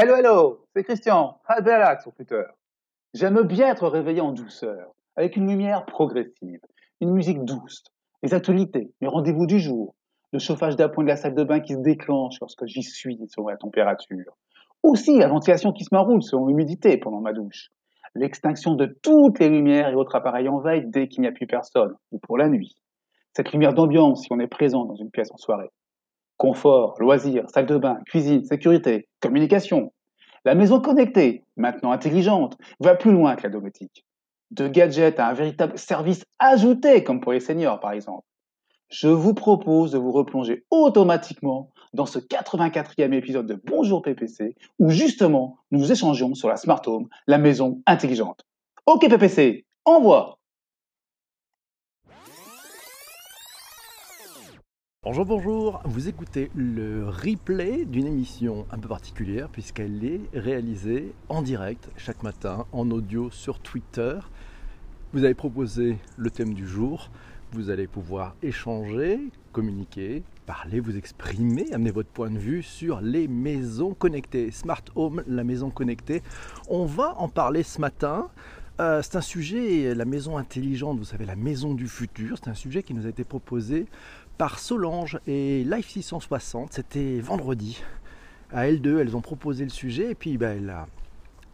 Hello, hello, c'est Christian, Albert sur Twitter. J'aime bien être réveillé en douceur, avec une lumière progressive, une musique douce, les actualités, les rendez-vous du jour, le chauffage d'appoint de la salle de bain qui se déclenche lorsque j'y suis selon la température, aussi la ventilation qui se m'enroule selon l'humidité pendant ma douche, l'extinction de toutes les lumières et autres appareils en veille dès qu'il n'y a plus personne, ou pour la nuit, cette lumière d'ambiance si on est présent dans une pièce en soirée, Confort, loisirs, salle de bain, cuisine, sécurité, communication. La maison connectée, maintenant intelligente, va plus loin que la domotique. De gadgets à un véritable service ajouté, comme pour les seniors par exemple. Je vous propose de vous replonger automatiquement dans ce 84e épisode de Bonjour PPC, où justement nous échangeons sur la Smart Home, la maison intelligente. Ok PPC, envoie Bonjour, bonjour, vous écoutez le replay d'une émission un peu particulière puisqu'elle est réalisée en direct chaque matin en audio sur Twitter. Vous avez proposé le thème du jour, vous allez pouvoir échanger, communiquer, parler, vous exprimer, amener votre point de vue sur les maisons connectées. Smart Home, la maison connectée. On va en parler ce matin. Euh, c'est un sujet, la maison intelligente, vous savez, la maison du futur, c'est un sujet qui nous a été proposé par Solange et Life 660. C'était vendredi. À L2, elles ont proposé le sujet et puis ben,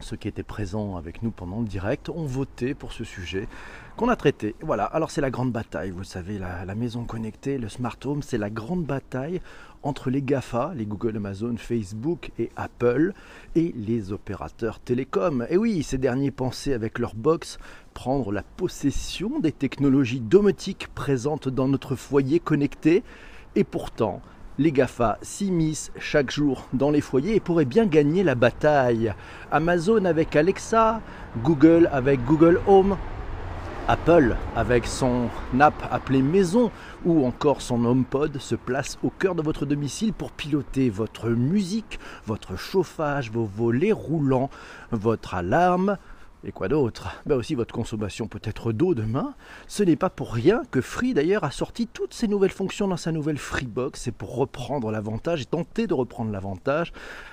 ceux qui étaient présents avec nous pendant le direct ont voté pour ce sujet qu'on a traité. Voilà, alors c'est la grande bataille, vous savez, la, maison connectée, le smart home, c'est la grande bataille entre les GAFA, les Google, Amazon, Facebook et Apple, et les opérateurs télécoms. Et oui, ces derniers pensaient avec leur box prendre la possession des technologies domotiques présentes dans notre foyer connecté, et pourtant, les GAFA s'immiscent chaque jour dans les foyers et pourraient bien gagner la bataille. Amazon avec Alexa, Google avec Google Home, Apple, avec son app appelée Maison, ou encore son HomePod, se place au cœur de votre domicile pour piloter votre musique, votre chauffage, vos volets roulants, votre alarme, et quoi d'autre? Ben Aussi votre consommation peut-être d'eau demain. Ce n'est pas pour rien que Free d'ailleurs a sorti toutes ces nouvelles fonctions dans sa nouvelle Freebox. C'est pour reprendre l'avantage et tenter de reprendre l'avantage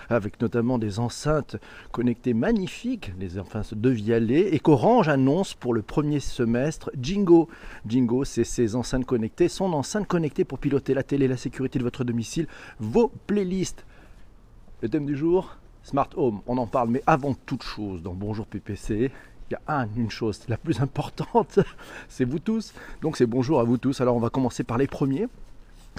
avec notamment des enceintes connectées magnifiques, les enceintes de Vialet, et qu'Orange annonce pour le premier semestre Jingo. Jingo, c'est ces enceintes connectées, son enceinte connectée pour piloter la télé, la sécurité de votre domicile, vos playlists. Le thème du jour, Smart Home, on en parle, mais avant toute chose, dans Bonjour PPC, il y a une chose la plus importante, c'est vous tous. Donc c'est bonjour à vous tous. Alors on va commencer par les premiers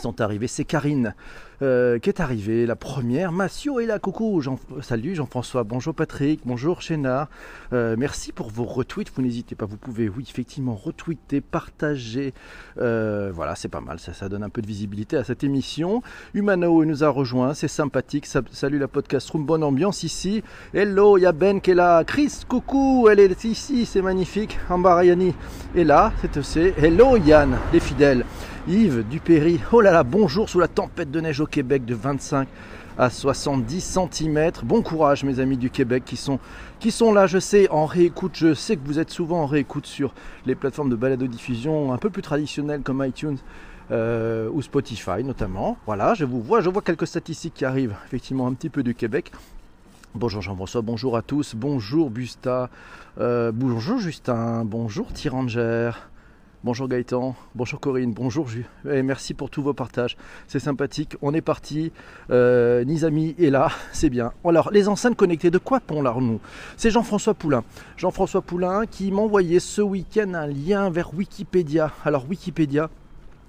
sont arrivés. C'est Karine euh, qui est arrivée, la première. Massio est là, coucou, Jean, salut Jean-François, bonjour Patrick, bonjour Chénard. Euh, merci pour vos retweets, vous n'hésitez pas, vous pouvez, oui, effectivement, retweeter, partager. Euh, voilà, c'est pas mal, ça, donne un peu de visibilité à cette émission. Humano nous a rejoint, c'est sympathique. salut la podcast room, bonne ambiance ici. Hello, il y a Ben qui est là. Chris, coucou, elle est ici, c'est magnifique. Ambarayani est là, c'est aussi. Hello Yann, les fidèles. Yves Dupéry, oh là là, bonjour sous la tempête de neige au Québec de 25 à 70 cm. Bon courage mes amis du Québec qui sont, qui sont là, je sais, en réécoute. Je sais que vous êtes souvent en réécoute sur les plateformes de balado-diffusion un peu plus traditionnelles comme iTunes. Euh, ou Spotify notamment. Voilà, je vous vois, je vois quelques statistiques qui arrivent effectivement un petit peu du Québec. Bonjour Jean-François, bonjour à tous, bonjour Busta, euh, bonjour Justin, bonjour Tyranger, Bonjour Gaëtan, bonjour Corinne, bonjour Jus. Et merci pour tous vos partages. C'est sympathique. On est parti. Euh, Nizami est là, c'est bien. Alors, les enceintes connectées, de quoi parlons-nous C'est Jean-François Poulain. Jean-François Poulain qui m'a envoyé ce week-end un lien vers Wikipédia. Alors, Wikipédia,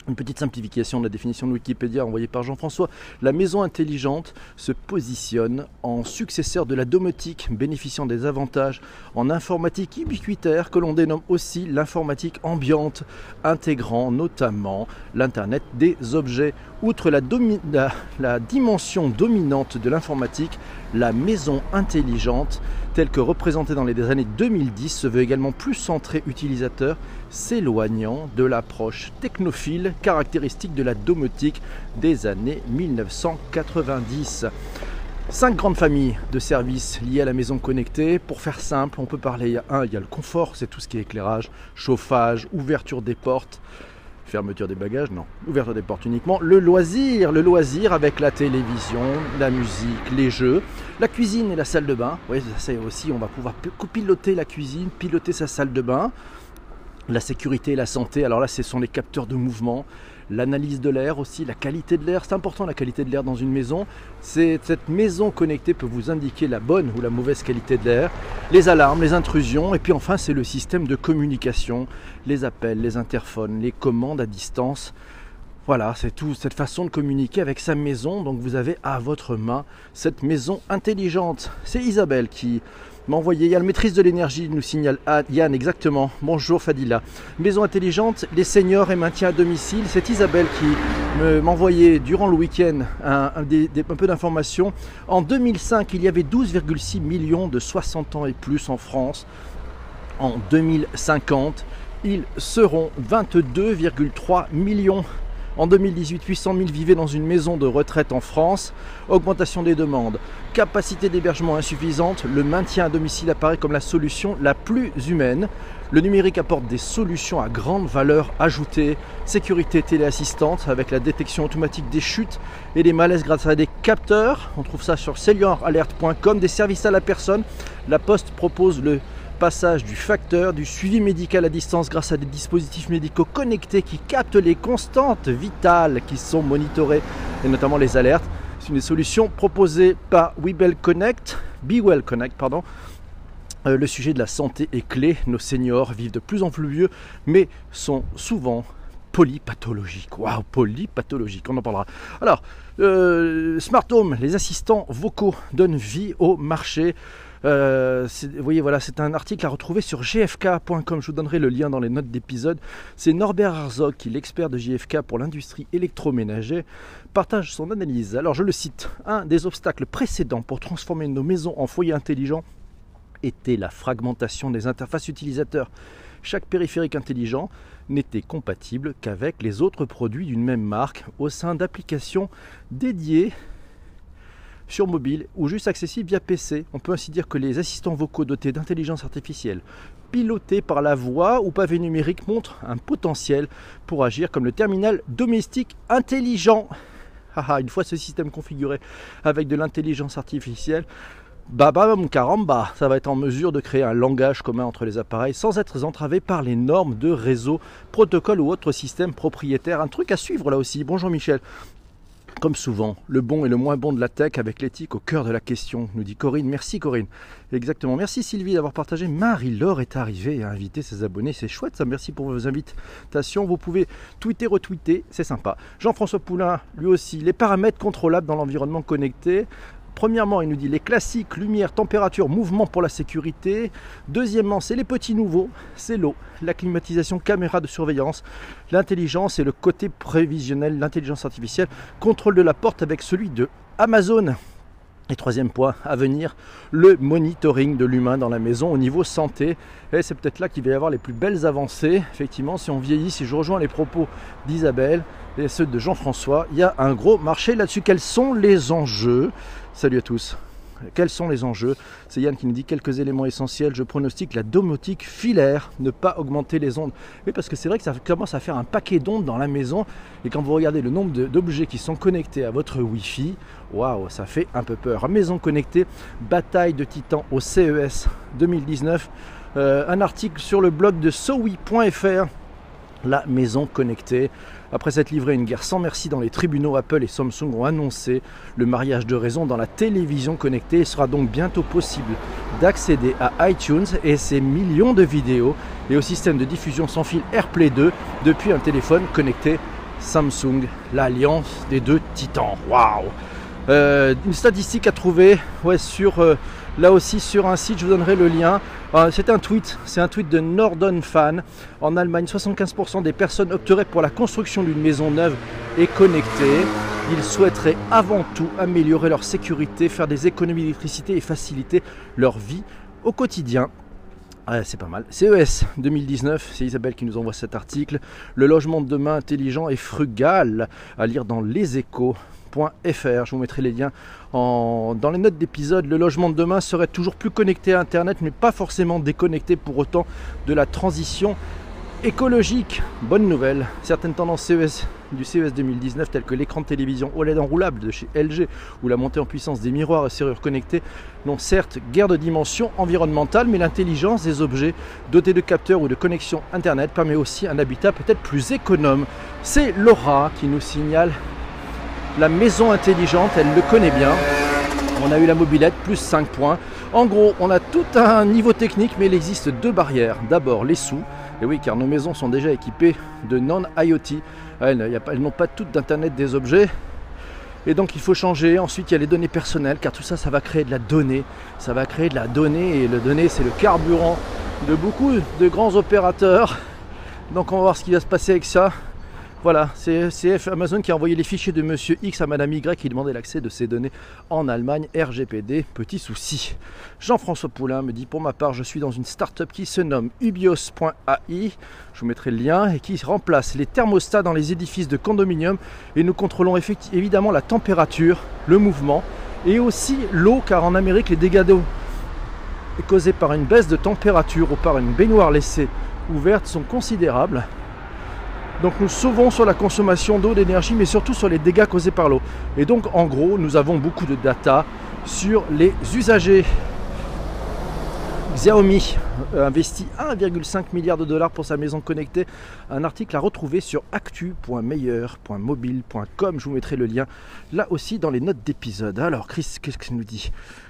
une petite simplification de la définition de Wikipédia envoyée par Jean-François. La maison intelligente se positionne en successeur de la domotique bénéficiant des avantages en informatique ubiquitaire que l'on dénomme aussi l'informatique ambiante, intégrant notamment l'Internet des objets. Outre la, dimension dominante de l'informatique, la maison intelligente telle que représentée dans les années 2010 se veut également plus centrée utilisateur s'éloignant de l'approche technophile caractéristique de la domotique des années 1990. Cinq grandes familles de services liés à la maison connectée. Pour faire simple, on peut parler, un, il y a le confort, c'est tout ce qui est éclairage, chauffage, ouverture des portes, Fermeture des bagages, non. Ouverture des portes uniquement. Le loisir, le loisir avec la télévision, la musique, les jeux, la cuisine et la salle de bain. Oui, c'est aussi, on va pouvoir piloter la cuisine, piloter sa salle de bain. La sécurité et la santé, alors là, ce sont les capteurs de mouvement, l'analyse de l'air aussi, la qualité de l'air. C'est important la qualité de l'air dans une maison. Cette maison connectée peut vous indiquer la bonne ou la mauvaise qualité de l'air, les alarmes, les intrusions, et puis enfin c'est le système de communication, les appels, les interphones, les commandes à distance. Voilà, c'est tout cette façon de communiquer avec sa maison. Donc vous avez à votre main cette maison intelligente. C'est Isabelle qui m'a envoyé. Il y a le maîtrise de l'énergie, nous signale Yann exactement. Bonjour Fadila. Maison intelligente, les seniors et maintien à domicile. C'est Isabelle qui m'a envoyé durant le week-end un, un peu d'informations. En 2005, il y avait 12,6 millions de 60 ans et plus en France. En 2050, ils seront 22,3 millions en 2018, 800 000 vivaient dans une maison de retraite en France. Augmentation des demandes, capacité d'hébergement insuffisante, le maintien à domicile apparaît comme la solution la plus humaine. Le numérique apporte des solutions à grande valeur ajoutée, sécurité téléassistante avec la détection automatique des chutes et des malaises grâce à des capteurs. On trouve ça sur cellularalert.com, des services à la personne. La Poste propose le passage du facteur, du suivi médical à distance grâce à des dispositifs médicaux connectés qui captent les constantes vitales qui sont monitorées et notamment les alertes. C'est une solution proposée par Webel Connect, Bewell Connect, pardon. Euh, le sujet de la santé est clé. Nos seniors vivent de plus en plus vieux, mais sont souvent polypathologiques. Waouh, polypathologiques, on en parlera. Alors, euh, Smart Home, les assistants vocaux donnent vie au marché. Euh, c'est un article à retrouver sur gfk.com. Je vous donnerai le lien dans les notes d'épisode. C'est Norbert Herzog, qui l'expert de GFK pour l'industrie électroménager, partage son analyse. Alors, je le cite Un des obstacles précédents pour transformer nos maisons en foyers intelligents était la fragmentation des interfaces utilisateurs. Chaque périphérique intelligent n'était compatible qu'avec les autres produits d'une même marque au sein d'applications dédiées sur mobile ou juste accessible via PC. On peut ainsi dire que les assistants vocaux dotés d'intelligence artificielle pilotés par la voix ou pavé numérique montrent un potentiel pour agir comme le terminal domestique intelligent. une fois ce système configuré avec de l'intelligence artificielle, Baba caramba, ça va être en mesure de créer un langage commun entre les appareils sans être entravé par les normes de réseau, protocole ou autres systèmes propriétaires. Un truc à suivre là aussi. Bonjour Michel. Comme souvent, le bon et le moins bon de la tech avec l'éthique au cœur de la question, nous dit Corinne. Merci Corinne. Exactement. Merci Sylvie d'avoir partagé. Marie-Laure est arrivée et a invité ses abonnés. C'est chouette ça. Merci pour vos invitations. Vous pouvez tweeter, retweeter. C'est sympa. Jean-François Poulain, lui aussi. Les paramètres contrôlables dans l'environnement connecté. Premièrement, il nous dit les classiques, lumière, température, mouvement pour la sécurité. Deuxièmement, c'est les petits nouveaux, c'est l'eau, la climatisation, caméra de surveillance, l'intelligence et le côté prévisionnel, l'intelligence artificielle, contrôle de la porte avec celui de Amazon. Et troisième point à venir, le monitoring de l'humain dans la maison au niveau santé. Et c'est peut-être là qu'il va y avoir les plus belles avancées. Effectivement, si on vieillit, si je rejoins les propos d'Isabelle et ceux de Jean-François, il y a un gros marché là-dessus. Quels sont les enjeux? Salut à tous. Quels sont les enjeux? C'est Yann qui nous dit quelques éléments essentiels. Je pronostique la domotique filaire, ne pas augmenter les ondes. Oui, parce que c'est vrai que ça commence à faire un paquet d'ondes dans la maison. Et quand vous regardez le nombre d'objets qui sont connectés à votre Wi-Fi, waouh, ça fait un peu peur. Maison connectée, bataille de titans au CES 2019. Euh, un article sur le blog de sowi.fr la maison connectée. Après s'être livré une guerre sans merci dans les tribunaux, Apple et Samsung ont annoncé le mariage de raison dans la télévision connectée. Il sera donc bientôt possible d'accéder à iTunes et ses millions de vidéos et au système de diffusion sans fil AirPlay 2 depuis un téléphone connecté Samsung, l'alliance des deux titans. Waouh euh, Une statistique à trouver sur euh, là aussi sur un site, je vous donnerai le lien. Euh, c'est un tweet, c'est un tweet de Nordon Fan. En Allemagne, 75% des personnes opteraient pour la construction d'une maison neuve et connectée. Ils souhaiteraient avant tout améliorer leur sécurité, faire des économies d'électricité et faciliter leur vie au quotidien. c'est pas mal. CES 2019, c'est Isabelle qui nous envoie cet article. Le logement de demain intelligent et frugal à lire dans Les Échos. Je vous mettrai les liens dans les notes d'épisode. Le logement de demain serait toujours plus connecté à Internet, mais pas forcément déconnecté pour autant de la transition écologique, bonne nouvelle. Certaines tendances CES du CES 2019 telles que l'écran de télévision OLED enroulable de chez LG ou la montée en puissance des miroirs et serrures connectées n'ont certes guère de dimension environnementale, mais l'intelligence des objets dotés de capteurs ou de connexion Internet permet aussi un habitat peut-être plus économe. C'est Laura qui nous signale la maison intelligente, elle le connaît bien. On a eu la mobilette, plus 5 points. En gros, on a tout un niveau technique, mais il existe deux barrières. D'abord, les sous. Et oui, car nos maisons sont déjà équipées de non-IoT. Elles, elles n'ont pas toutes d'Internet des objets. Et donc il faut changer. Ensuite, il y a les données personnelles, car tout ça, ça va créer de la donnée. Ça va créer de la donnée, et le donnée, c'est le carburant de beaucoup de grands opérateurs. Donc on va voir ce qui va se passer avec ça. Voilà, c'est Amazon qui a envoyé les fichiers de Monsieur X à Madame Y qui demandait l'accès de ces données en Allemagne. RGPD, petit souci. Jean-François Poulain me dit pour ma part, je suis dans une start-up qui se nomme ubios.ai. Je vous mettrai le lien et qui remplace les thermostats dans les édifices de condominium et nous contrôlons évidemment la température, le mouvement et aussi l'eau car en Amérique les dégâts d'eau causés par une baisse de température ou par une baignoire laissée ouverte sont considérables. Donc nous sauvons sur la consommation d'eau, d'énergie, mais surtout sur les dégâts causés par l'eau. Et donc en gros, nous avons beaucoup de data sur les usagers. Xiaomi euh, investit 1,5 milliard de dollars pour sa maison connectée. Un article à retrouver sur actu.meilleur.mobile.com. Je vous mettrai le lien là aussi dans les notes d'épisode. Alors Chris, qu'est-ce qu'il nous dit